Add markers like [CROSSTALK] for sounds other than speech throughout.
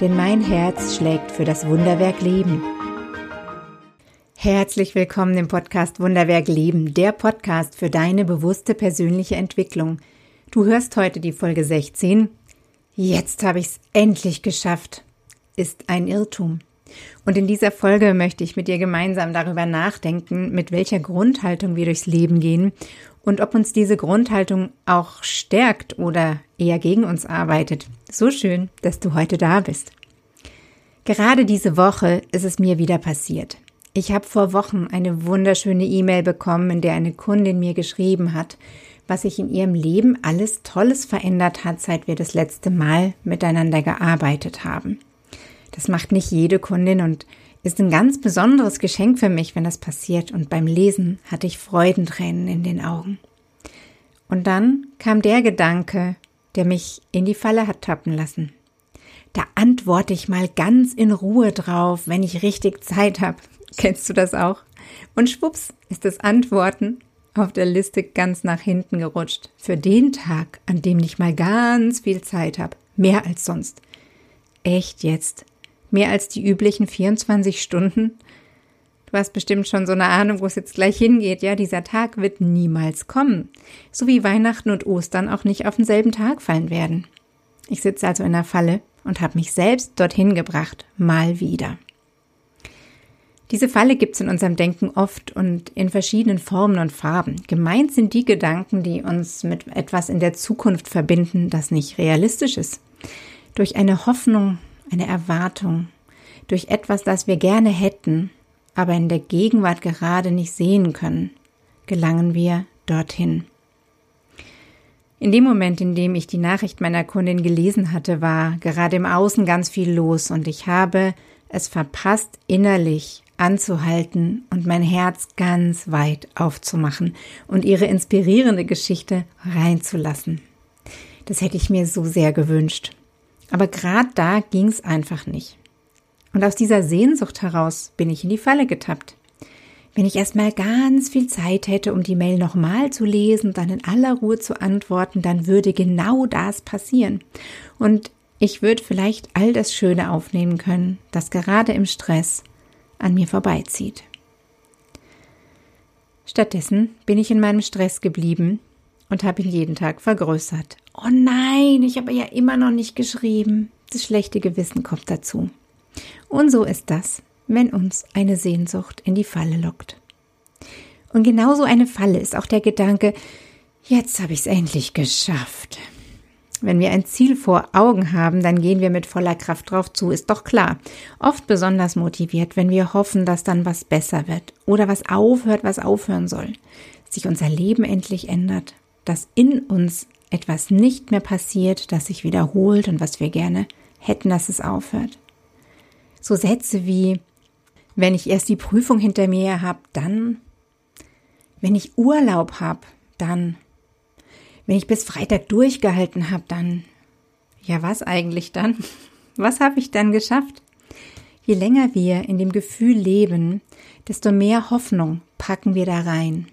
denn mein Herz schlägt für das Wunderwerk Leben. Herzlich willkommen im Podcast Wunderwerk Leben, der Podcast für deine bewusste persönliche Entwicklung. Du hörst heute die Folge 16. Jetzt habe ich es endlich geschafft. Ist ein Irrtum. Und in dieser Folge möchte ich mit dir gemeinsam darüber nachdenken, mit welcher Grundhaltung wir durchs Leben gehen und ob uns diese Grundhaltung auch stärkt oder eher gegen uns arbeitet. So schön, dass du heute da bist. Gerade diese Woche ist es mir wieder passiert. Ich habe vor Wochen eine wunderschöne E-Mail bekommen, in der eine Kundin mir geschrieben hat, was sich in ihrem Leben alles Tolles verändert hat, seit wir das letzte Mal miteinander gearbeitet haben. Das macht nicht jede Kundin und ist ein ganz besonderes Geschenk für mich, wenn das passiert. Und beim Lesen hatte ich Freudentränen in den Augen. Und dann kam der Gedanke, der mich in die Falle hat tappen lassen. Da antworte ich mal ganz in Ruhe drauf, wenn ich richtig Zeit habe. Kennst du das auch? Und schwupps ist das Antworten auf der Liste ganz nach hinten gerutscht. Für den Tag, an dem ich mal ganz viel Zeit habe. Mehr als sonst. Echt jetzt? Mehr als die üblichen 24 Stunden? Du hast bestimmt schon so eine Ahnung, wo es jetzt gleich hingeht. Ja, dieser Tag wird niemals kommen. So wie Weihnachten und Ostern auch nicht auf denselben Tag fallen werden. Ich sitze also in der Falle und habe mich selbst dorthin gebracht, mal wieder. Diese Falle gibt's in unserem Denken oft und in verschiedenen Formen und Farben. Gemeint sind die Gedanken, die uns mit etwas in der Zukunft verbinden, das nicht realistisch ist. Durch eine Hoffnung, eine Erwartung, durch etwas, das wir gerne hätten, aber in der Gegenwart gerade nicht sehen können, gelangen wir dorthin. In dem Moment, in dem ich die Nachricht meiner Kundin gelesen hatte, war gerade im Außen ganz viel los und ich habe es verpasst, innerlich anzuhalten und mein Herz ganz weit aufzumachen und ihre inspirierende Geschichte reinzulassen. Das hätte ich mir so sehr gewünscht. Aber gerade da ging es einfach nicht. Und aus dieser Sehnsucht heraus bin ich in die Falle getappt. Wenn ich erstmal ganz viel Zeit hätte, um die Mail nochmal zu lesen, dann in aller Ruhe zu antworten, dann würde genau das passieren. Und ich würde vielleicht all das Schöne aufnehmen können, das gerade im Stress an mir vorbeizieht. Stattdessen bin ich in meinem Stress geblieben und habe ihn jeden Tag vergrößert. Oh nein, ich habe ja immer noch nicht geschrieben. Das schlechte Gewissen kommt dazu. Und so ist das, wenn uns eine Sehnsucht in die Falle lockt. Und genauso eine Falle ist auch der Gedanke, jetzt habe ich es endlich geschafft. Wenn wir ein Ziel vor Augen haben, dann gehen wir mit voller Kraft drauf zu, ist doch klar. Oft besonders motiviert, wenn wir hoffen, dass dann was besser wird oder was aufhört, was aufhören soll. Sich unser Leben endlich ändert, dass in uns etwas nicht mehr passiert, das sich wiederholt und was wir gerne hätten, dass es aufhört. So Sätze wie, wenn ich erst die Prüfung hinter mir habe, dann, wenn ich Urlaub habe, dann, wenn ich bis Freitag durchgehalten habe, dann, ja was eigentlich dann? [LAUGHS] Was habe ich dann geschafft? Je länger wir in dem Gefühl leben, desto mehr Hoffnung packen wir da rein.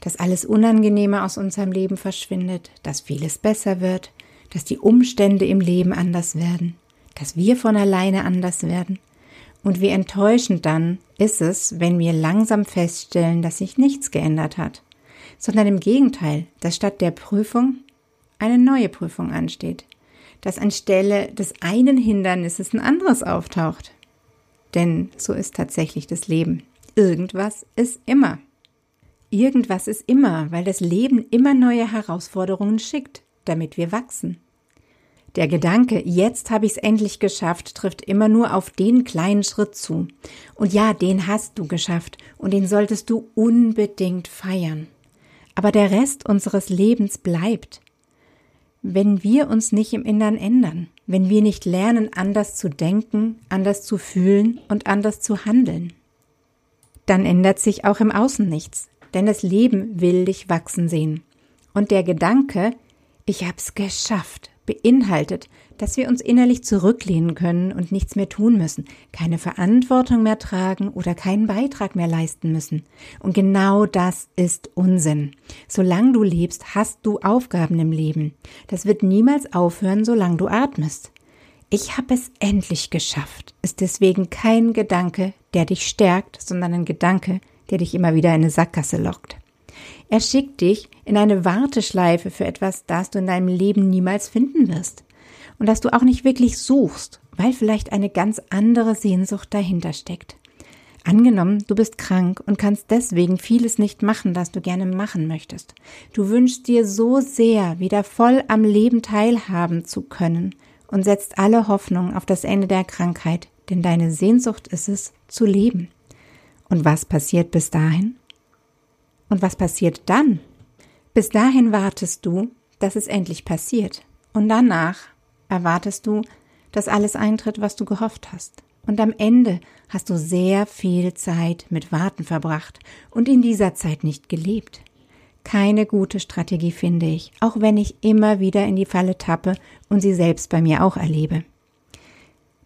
Dass alles Unangenehme aus unserem Leben verschwindet, dass vieles besser wird, dass die Umstände im Leben anders werden dass wir von alleine anders werden. Und wie enttäuschend dann ist es, wenn wir langsam feststellen, dass sich nichts geändert hat, sondern im Gegenteil, dass statt der Prüfung eine neue Prüfung ansteht, dass anstelle des einen Hindernisses ein anderes auftaucht. Denn so ist tatsächlich das Leben. Irgendwas ist immer. Irgendwas ist immer, weil das Leben immer neue Herausforderungen schickt, damit wir wachsen. Der Gedanke, jetzt habe ich es endlich geschafft, trifft immer nur auf den kleinen Schritt zu. Und ja, den hast du geschafft und den solltest du unbedingt feiern. Aber der Rest unseres Lebens bleibt. wenn wir uns nicht im Innern ändern, wenn wir nicht lernen, anders zu denken, anders zu fühlen und anders zu handeln. Dann ändert sich auch im Außen nichts, denn das Leben will dich wachsen sehen. Und der Gedanke, ich hab's geschafft, beinhaltet, dass wir uns innerlich zurücklehnen können und nichts mehr tun müssen, keine Verantwortung mehr tragen oder keinen Beitrag mehr leisten müssen. Und genau das ist Unsinn. Solange du lebst, hast du Aufgaben im Leben. Das wird niemals aufhören, solange du atmest. Ich habe es endlich geschafft, ist deswegen kein Gedanke, der dich stärkt, sondern ein Gedanke, der dich immer wieder in eine Sackgasse lockt. Er schickt dich in eine Warteschleife für etwas, das du in deinem Leben niemals finden wirst. Und das du auch nicht wirklich suchst, weil vielleicht eine ganz andere Sehnsucht dahinter steckt. Angenommen, du bist krank und kannst deswegen vieles nicht machen, das du gerne machen möchtest. Du wünschst dir so sehr, wieder voll am Leben teilhaben zu können und setzt alle Hoffnung auf das Ende der Krankheit, denn deine Sehnsucht ist es, zu leben. Und was passiert bis dahin? Und was passiert dann? Bis dahin wartest du, dass es endlich passiert. Und danach erwartest du, dass alles eintritt, was du gehofft hast. Und am Ende hast du sehr viel Zeit mit Warten verbracht und in dieser Zeit nicht gelebt. Keine gute Strategie finde ich, auch wenn ich immer wieder in die Falle tappe und sie selbst bei mir auch erlebe.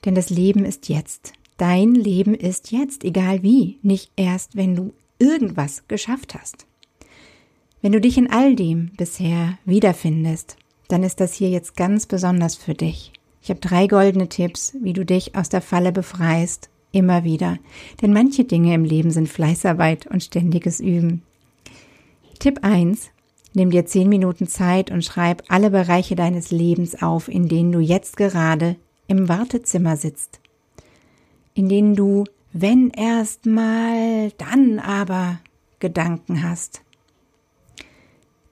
Denn das Leben ist jetzt. Dein Leben ist jetzt, egal wie, nicht erst, wenn du irgendwas geschafft hast. Wenn du dich in all dem bisher wiederfindest, dann ist das hier jetzt ganz besonders für dich. Ich habe drei goldene Tipps, wie du dich aus der Falle befreist, immer wieder. Denn manche Dinge im Leben sind Fleißarbeit und ständiges Üben. Tipp 1. Nimm dir zehn Minuten Zeit und schreib alle Bereiche deines Lebens auf, in denen du jetzt gerade im Wartezimmer sitzt. In denen du wenn erst mal, dann aber Gedanken hast.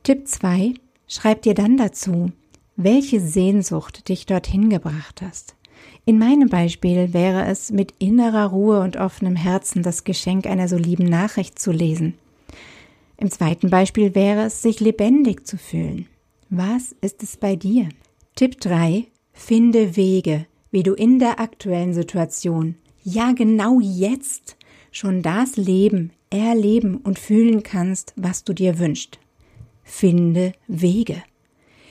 Tipp 2. Schreib dir dann dazu, welche Sehnsucht dich dorthin gebracht hast. In meinem Beispiel wäre es mit innerer Ruhe und offenem Herzen das Geschenk einer so lieben Nachricht zu lesen. Im zweiten Beispiel wäre es, sich lebendig zu fühlen. Was ist es bei dir? Tipp 3. Finde Wege, wie du in der aktuellen Situation ja genau jetzt schon das Leben, erleben und fühlen kannst, was du dir wünschst. Finde Wege.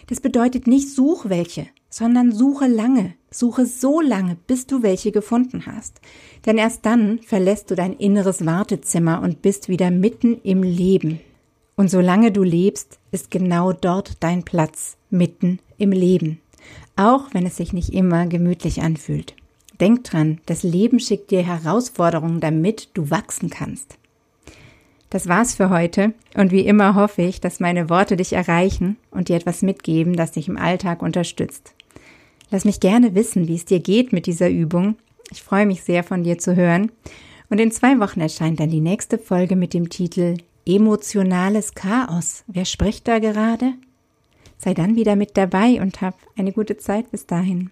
Das bedeutet nicht such welche, sondern suche lange, suche so lange, bis du welche gefunden hast. Denn erst dann verlässt du dein inneres Wartezimmer und bist wieder mitten im Leben. Und solange du lebst, ist genau dort dein Platz, mitten im Leben. Auch wenn es sich nicht immer gemütlich anfühlt. Denk dran, das Leben schickt dir Herausforderungen, damit du wachsen kannst. Das war's für heute und wie immer hoffe ich, dass meine Worte dich erreichen und dir etwas mitgeben, das dich im Alltag unterstützt. Lass mich gerne wissen, wie es dir geht mit dieser Übung. Ich freue mich sehr von dir zu hören. Und in zwei Wochen erscheint dann die nächste Folge mit dem Titel Emotionales Chaos. Wer spricht da gerade? Sei dann wieder mit dabei und hab eine gute Zeit bis dahin.